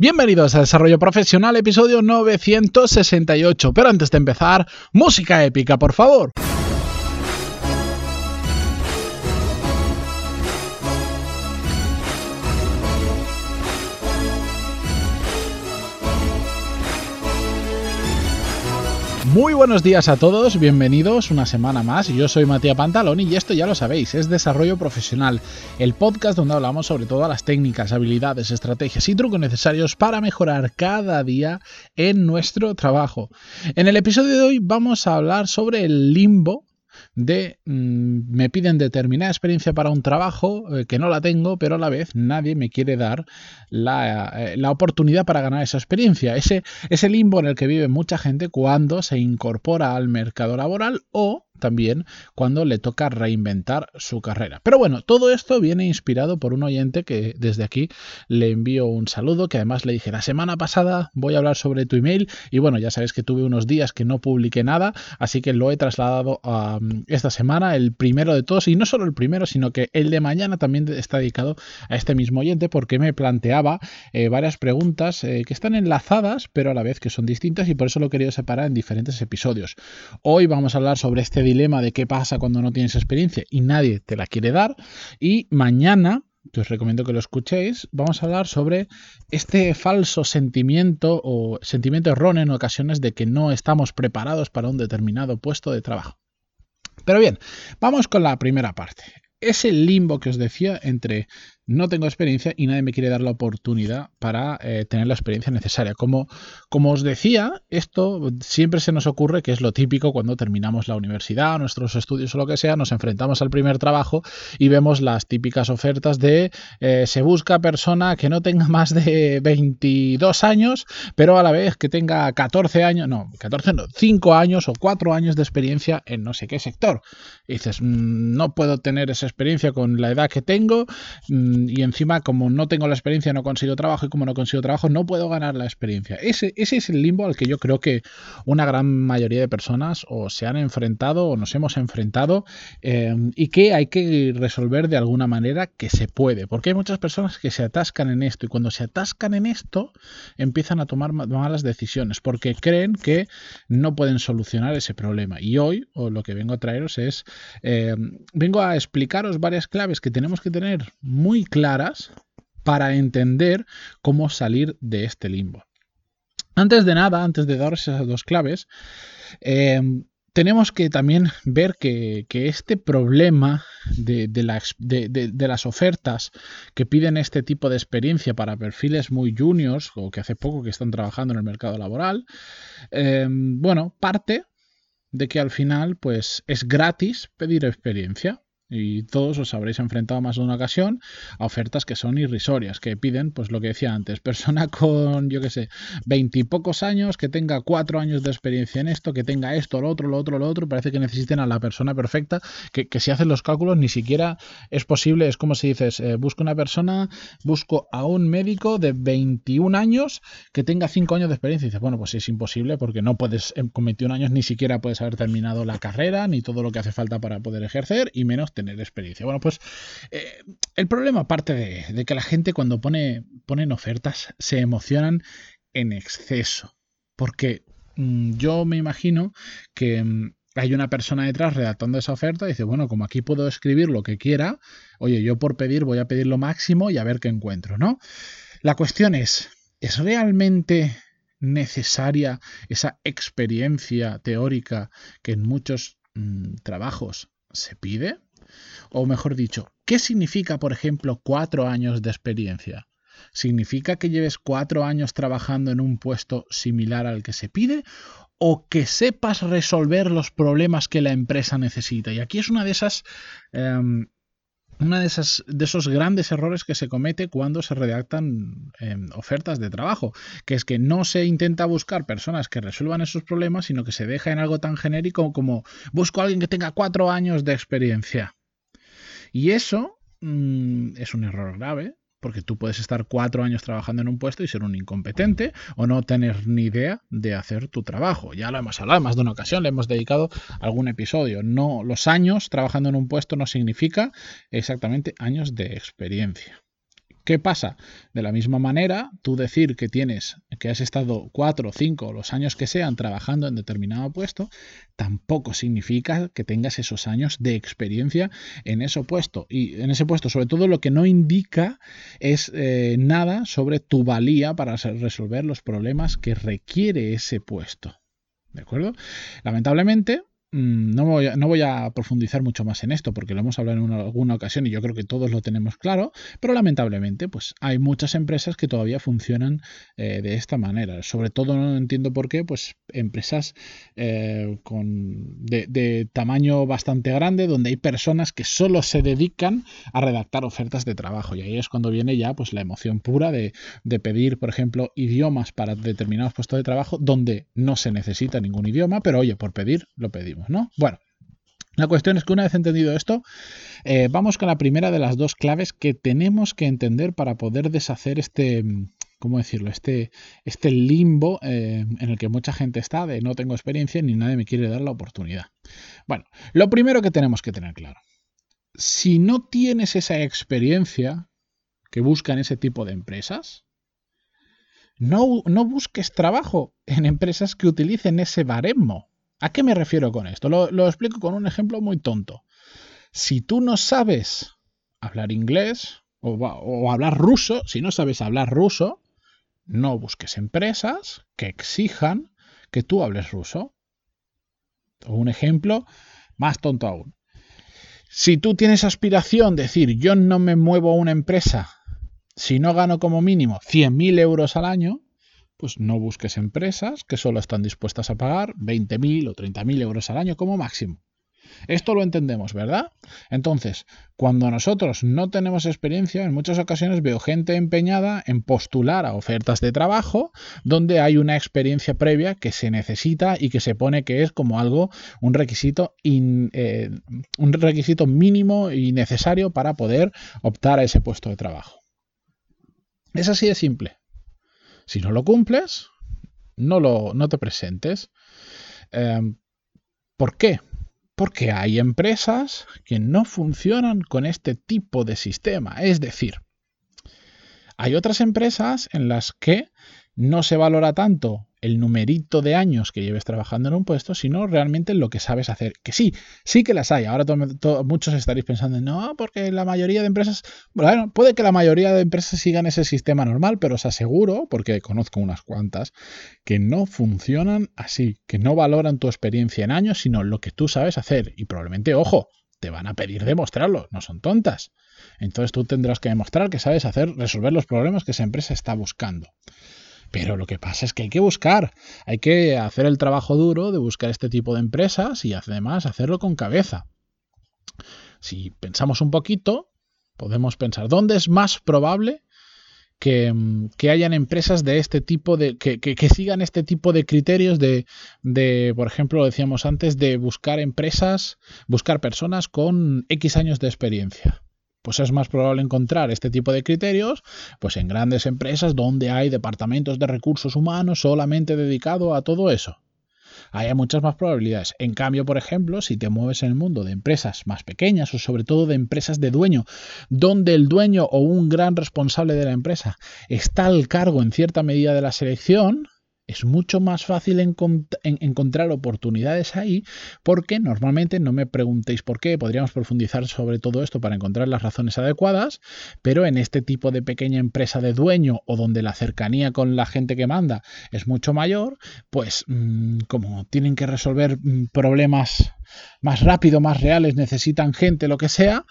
Bienvenidos a Desarrollo Profesional, episodio 968. Pero antes de empezar, música épica, por favor. Muy buenos días a todos, bienvenidos una semana más. Yo soy Matías Pantaloni y esto ya lo sabéis, es Desarrollo Profesional, el podcast donde hablamos sobre todas las técnicas, habilidades, estrategias y trucos necesarios para mejorar cada día en nuestro trabajo. En el episodio de hoy vamos a hablar sobre el limbo de mm, me piden determinada experiencia para un trabajo eh, que no la tengo, pero a la vez nadie me quiere dar la, eh, la, oportunidad para ganar esa experiencia. Ese, ese limbo en el que vive mucha gente cuando se incorpora al mercado laboral o también cuando le toca reinventar su carrera. Pero bueno, todo esto viene inspirado por un oyente que desde aquí le envío un saludo, que además le dije, la semana pasada voy a hablar sobre tu email y bueno, ya sabéis que tuve unos días que no publiqué nada, así que lo he trasladado a mm, esta semana, el primero de todos, y no solo el primero, sino que el de mañana también está dedicado a este mismo oyente porque me planteaba eh, varias preguntas eh, que están enlazadas, pero a la vez que son distintas y por eso lo he querido separar en diferentes episodios. Hoy vamos a hablar sobre este dilema de qué pasa cuando no tienes experiencia y nadie te la quiere dar. Y mañana, que os recomiendo que lo escuchéis, vamos a hablar sobre este falso sentimiento o sentimiento erróneo en ocasiones de que no estamos preparados para un determinado puesto de trabajo. Pero bien, vamos con la primera parte. Es el limbo que os decía entre no tengo experiencia y nadie me quiere dar la oportunidad para eh, tener la experiencia necesaria. Como, como os decía, esto siempre se nos ocurre que es lo típico cuando terminamos la universidad, nuestros estudios o lo que sea, nos enfrentamos al primer trabajo y vemos las típicas ofertas de eh, se busca persona que no tenga más de 22 años, pero a la vez que tenga 14 años, no, 14 no, 5 años o 4 años de experiencia en no sé qué sector. Dices, mm, no puedo tener esa experiencia con la edad que tengo. Mm, y encima como no tengo la experiencia no consigo trabajo y como no consigo trabajo no puedo ganar la experiencia. Ese, ese es el limbo al que yo creo que una gran mayoría de personas o se han enfrentado o nos hemos enfrentado eh, y que hay que resolver de alguna manera que se puede. Porque hay muchas personas que se atascan en esto y cuando se atascan en esto empiezan a tomar malas decisiones porque creen que no pueden solucionar ese problema. Y hoy o lo que vengo a traeros es, eh, vengo a explicaros varias claves que tenemos que tener muy claras para entender cómo salir de este limbo. Antes de nada, antes de dar esas dos claves, em, tenemos que también ver que, este problema de, de, las ofertas que piden este tipo de experiencia para perfiles muy juniors o que hace poco que están trabajando en el mercado laboral, em, bueno, parte de que al final pues es gratis pedir experiencia. Y todos os habréis enfrentado más de una ocasión a ofertas que son irrisorias, que piden, pues lo que decía antes, persona con, yo qué sé, veintipocos años, que tenga cuatro años de experiencia en esto, que tenga esto, lo otro, lo otro, lo otro, parece que necesiten a la persona perfecta, que, si hacen los cálculos ni siquiera es posible, es como si dices, eh, busco una persona, busco a un médico de 21 años que tenga cinco años de experiencia. Y dices, bueno, pues es imposible porque no puedes, con 21 años ni siquiera puedes haber terminado la carrera, ni todo lo que hace falta para poder ejercer, y menos tener experiencia. Bueno, pues eh, el problema, aparte de, que la gente cuando pone, ponen ofertas se emocionan en exceso. Porque mm, yo me imagino que mm, hay una persona detrás redactando esa oferta y dice, bueno, como aquí puedo escribir lo que quiera, oye, yo por pedir voy a pedir lo máximo y a ver qué encuentro, ¿no? La cuestión es, ¿es realmente necesaria esa experiencia teórica que en muchos mm, trabajos se pide? O mejor dicho, ¿qué significa, por ejemplo, cuatro años de experiencia? ¿Significa que lleves cuatro años trabajando en un puesto similar al que se pide? ¿O que sepas resolver los problemas que la empresa necesita? Y aquí es una de esas... Em, una de, esas, de esos grandes errores que se comete cuando se redactan em, ofertas de trabajo, que es que no se intenta buscar personas que resuelvan esos problemas, sino que se deja en algo tan genérico como busco a alguien que tenga cuatro años de experiencia. Y eso mm, es un error grave, porque tú puedes estar cuatro años trabajando en un puesto y ser un incompetente o no tener ni idea de hacer tu trabajo. Ya lo hemos hablado más de una ocasión, le hemos dedicado algún episodio. No, los años trabajando en un puesto no significa exactamente años de experiencia. ¿Qué pasa? De la misma manera, tú decir que tienes, que has estado cuatro, cinco, los años que sean trabajando en determinado puesto, tampoco significa que tengas esos años de experiencia en ese puesto. Y en ese puesto, sobre todo, lo que no indica es eh, nada sobre tu valía para resolver los problemas que requiere ese puesto. ¿De acuerdo? Lamentablemente, no voy, a, no voy, a, profundizar mucho más en esto porque lo hemos hablado en alguna ocasión y yo creo que todos lo tenemos claro, pero lamentablemente pues hay muchas empresas que todavía funcionan eh, de esta manera. Sobre todo no entiendo por qué, pues empresas eh, con, de, tamaño bastante grande donde hay personas que solo se dedican a redactar ofertas de trabajo y ahí es cuando viene ya pues la emoción pura de, de pedir, por ejemplo, idiomas para determinados puestos de trabajo donde no se necesita ningún idioma, pero oye, por pedir lo pedimos. ¿No? Bueno, la cuestión es que una vez entendido esto, eh, vamos con la primera de las dos claves que tenemos que entender para poder deshacer este, ¿cómo decirlo? Este, este limbo eh, en el que mucha gente está de no tengo experiencia ni nadie me quiere dar la oportunidad. Bueno, lo primero que tenemos que tener claro, si no tienes esa experiencia que buscan ese tipo de empresas, no, no busques trabajo en empresas que utilicen ese baremo. ¿A qué me refiero con esto? Lo, explico con un ejemplo muy tonto. Si tú no sabes hablar inglés o, o, hablar ruso, si no sabes hablar ruso, no busques empresas que exijan que tú hables ruso. Un ejemplo más tonto aún. Si tú tienes aspiración de decir yo no me muevo a una empresa si no gano como mínimo 100.000 euros al año, pues no busques empresas que solo están dispuestas a pagar 20.000 o 30.000 euros al año como máximo. Esto lo entendemos, ¿verdad? Entonces, cuando nosotros no tenemos experiencia, en muchas ocasiones veo gente empeñada en postular a ofertas de trabajo donde hay una experiencia previa que se necesita y que se pone que es como algo, un requisito, eh, un requisito mínimo y necesario para poder optar a ese puesto de trabajo. Es así de simple. Si no lo cumples, no, lo, no te presentes. Em, ¿Por qué? Porque hay empresas que no funcionan con este tipo de sistema. Es decir, hay otras empresas en las que no se valora tanto el numerito de años que lleves trabajando en un puesto, sino realmente lo que sabes hacer. Que sí, sí que las hay. Ahora muchos estaréis pensando, no, porque la mayoría de empresas, bueno, puede que la mayoría de empresas sigan ese sistema normal, pero os aseguro, porque conozco unas cuantas, que no funcionan así, que no valoran tu experiencia en años, sino lo que tú sabes hacer. Y probablemente, ojo, te van a pedir demostrarlo, no son tontas. Entonces tú tendrás que demostrar que sabes hacer, resolver los problemas que esa empresa está buscando. Pero lo que pasa es que hay que buscar, hay que hacer el trabajo duro de buscar este tipo de empresas y además hacerlo con cabeza. Si pensamos un poquito, podemos pensar, ¿dónde es más probable que, hayan empresas de este tipo de que, que, sigan este tipo de criterios de, de, por ejemplo, lo decíamos antes, de buscar empresas, buscar personas con X años de experiencia pues es más probable encontrar este tipo de criterios pues en grandes empresas donde hay departamentos de recursos humanos solamente dedicado a todo eso. Hay muchas más probabilidades. En cambio, por ejemplo, si te mueves en el mundo de empresas más pequeñas o sobre todo de empresas de dueño, donde el dueño o un gran responsable de la empresa está al cargo en cierta medida de la selección, es mucho más fácil encontrar oportunidades ahí porque normalmente no me preguntéis por qué, podríamos profundizar sobre todo esto para encontrar las razones adecuadas, pero en este tipo de pequeña empresa de dueño o donde la cercanía con la gente que manda es mucho mayor, pues mm, como tienen que resolver mm, problemas más rápido, más reales, necesitan gente, lo que sea,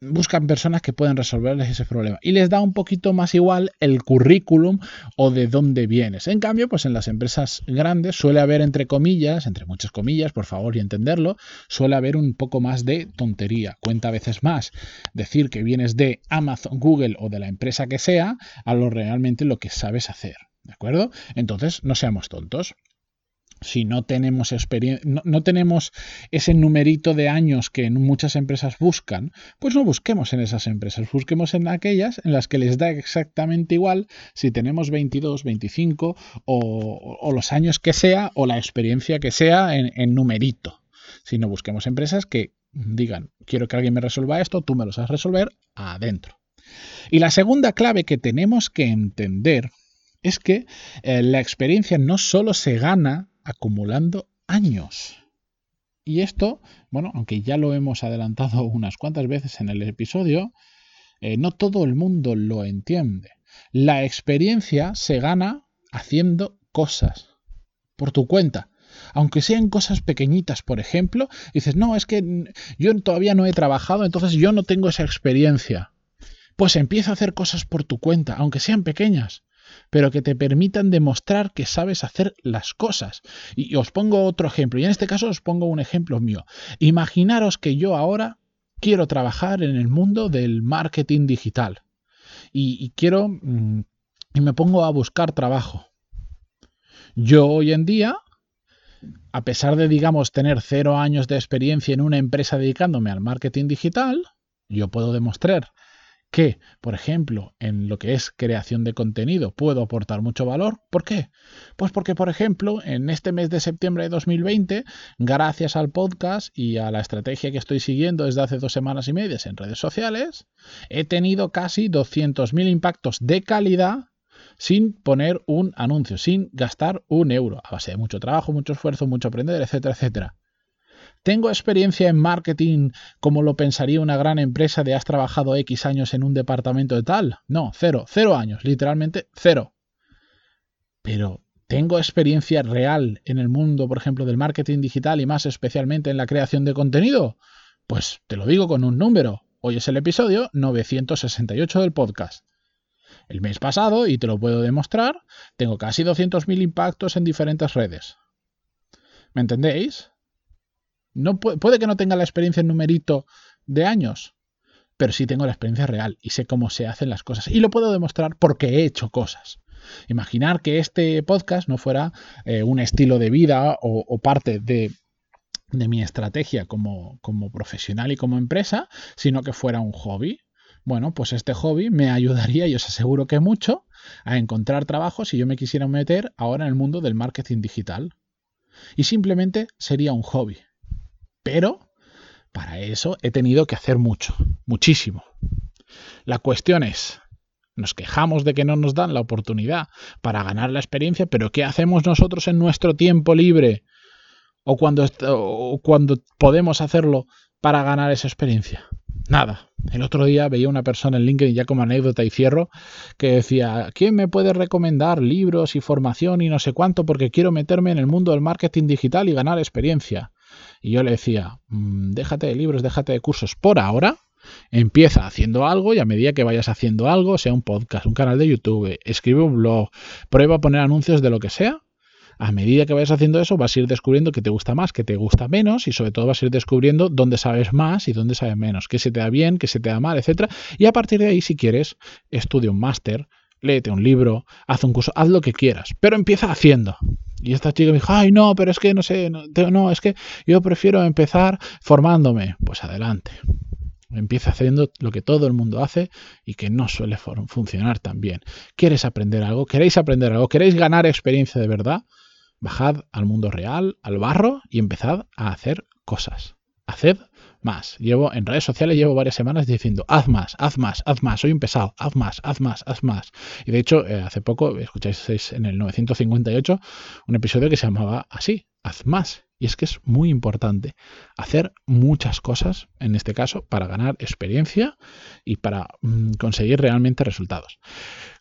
buscan personas que pueden resolverles ese problema y les da un poquito más igual el currículum o de dónde vienes. En cambio, pues en las empresas grandes suele haber entre comillas, entre muchas comillas, por favor y entenderlo, suele haber un poco más de tontería. Cuenta a veces más decir que vienes de Amazon, Google o de la empresa que sea a lo realmente lo que sabes hacer. ¿De acuerdo? Entonces, no seamos tontos si no tenemos experiencia, no, tenemos ese numerito de años que muchas empresas buscan, pues no busquemos en esas empresas, busquemos en aquellas en las que les da exactamente igual si tenemos 22, 25 o, los años que sea o la experiencia que sea en, en numerito. Si no busquemos empresas que digan, quiero que alguien me resuelva esto, tú me lo sabes resolver, adentro. Y la segunda clave que tenemos que entender es que eh, la experiencia no solo se gana acumulando años. Y esto, bueno, aunque ya lo hemos adelantado unas cuantas veces en el episodio, eh, no todo el mundo lo entiende. La experiencia se gana haciendo cosas por tu cuenta. Aunque sean cosas pequeñitas, por ejemplo, dices, no, es que yo todavía no he trabajado, entonces yo no tengo esa experiencia. Pues empieza a hacer cosas por tu cuenta, aunque sean pequeñas pero que te permitan demostrar que sabes hacer las cosas. Y os pongo otro ejemplo, y en este caso os pongo un ejemplo mío. Imaginaros que yo ahora quiero trabajar en el mundo del marketing digital y, quiero mm, y me pongo a buscar trabajo. Yo hoy en día, a pesar de, digamos, tener cero años de experiencia en una empresa dedicándome al marketing digital, yo puedo demostrar que, por ejemplo, en lo que es creación de contenido puedo aportar mucho valor. ¿Por qué? Pues porque, por ejemplo, en este mes de septiembre de 2020, gracias al podcast y a la estrategia que estoy siguiendo desde hace dos semanas y medias en redes sociales, he tenido casi 200.000 impactos de calidad sin poner un anuncio, sin gastar un euro, a base de mucho trabajo, mucho esfuerzo, mucho aprender, etcétera, etcétera. ¿Tengo experiencia en marketing como lo pensaría una gran empresa de has trabajado X años en un departamento de tal? No, cero, cero años, literalmente cero. Pero ¿tengo experiencia real en el mundo, por ejemplo, del marketing digital y más especialmente en la creación de contenido? Pues te lo digo con un número. Hoy es el episodio 968 del podcast. El mes pasado, y te lo puedo demostrar, tengo casi 200.000 impactos en diferentes redes. ¿Me entendéis? No puede, que no tenga la experiencia en numerito de años, pero sí tengo la experiencia real y sé cómo se hacen las cosas. Y lo puedo demostrar porque he hecho cosas. Imaginar que este podcast no fuera eh, un estilo de vida o, parte de, mi estrategia como, como profesional y como empresa, sino que fuera un hobby. Bueno, pues este hobby me ayudaría, y os aseguro que mucho, a encontrar trabajo si yo me quisiera meter ahora en el mundo del marketing digital. Y simplemente sería un hobby. Pero para eso he tenido que hacer mucho, muchísimo. La cuestión es, nos quejamos de que no nos dan la oportunidad para ganar la experiencia, pero ¿qué hacemos nosotros en nuestro tiempo libre o cuando, cuando podemos hacerlo para ganar esa experiencia? Nada. El otro día veía una persona en LinkedIn, ya como anécdota y cierro, que decía, ¿quién me puede recomendar libros y formación y no sé cuánto porque quiero meterme en el mundo del marketing digital y ganar experiencia? Y yo le decía, mm, déjate de libros, déjate de cursos por ahora, empieza haciendo algo y a medida que vayas haciendo algo, sea un podcast, un canal de YouTube, escribe un blog, prueba a poner anuncios de lo que sea, a medida que vayas haciendo eso vas a ir descubriendo que te gusta más, que te gusta menos y sobre todo vas a ir descubriendo dónde sabes más y dónde sabes menos, qué se te da bien, qué se te da mal, etcétera. Y a partir de ahí, si quieres, estudia un máster, léete un libro, haz un curso, haz lo que quieras, pero empieza haciendo. Y esta chica me dijo, ay, no, pero es que no sé, no, es que yo prefiero empezar formándome. Pues adelante. Empieza haciendo lo que todo el mundo hace y que no suele funcionar tan bien. ¿Quieres aprender algo? ¿Queréis aprender algo? ¿Queréis ganar experiencia de verdad? Bajad al mundo real, al barro y empezad a hacer cosas. Haced más. Llevo en redes sociales llevo varias semanas diciendo haz más, haz más, haz más, soy un pesado, haz más, haz más, haz más. Y de hecho, eh, hace poco escucháis en el 958 un episodio que se llamaba así, haz más. Y es que es muy importante hacer muchas cosas, en este caso, para ganar experiencia y para mm, conseguir realmente resultados.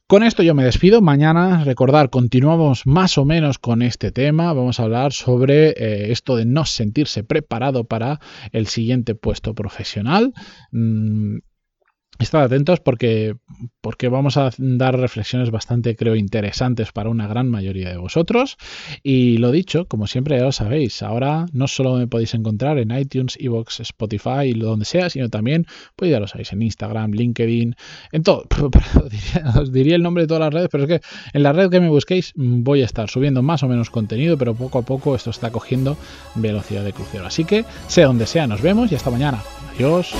Con esto yo me despido. Mañana, recordar, continuamos más o menos con este tema. Vamos a hablar sobre eh, esto de no sentirse preparado para el siguiente puesto profesional. Mm, Estad atentos porque, porque vamos a dar reflexiones bastante, creo, interesantes para una gran mayoría de vosotros. Y lo dicho, como siempre ya lo sabéis, ahora no solo me podéis encontrar en iTunes, Evox, Spotify, donde sea, sino también, pues ya lo sabéis, en Instagram, LinkedIn, en todo. Os diría el nombre de todas las redes, pero es que en la red que me busquéis voy a estar subiendo más o menos contenido, pero poco a poco esto está cogiendo velocidad de crucero. Así que, sea donde sea, nos vemos y hasta mañana. Adiós.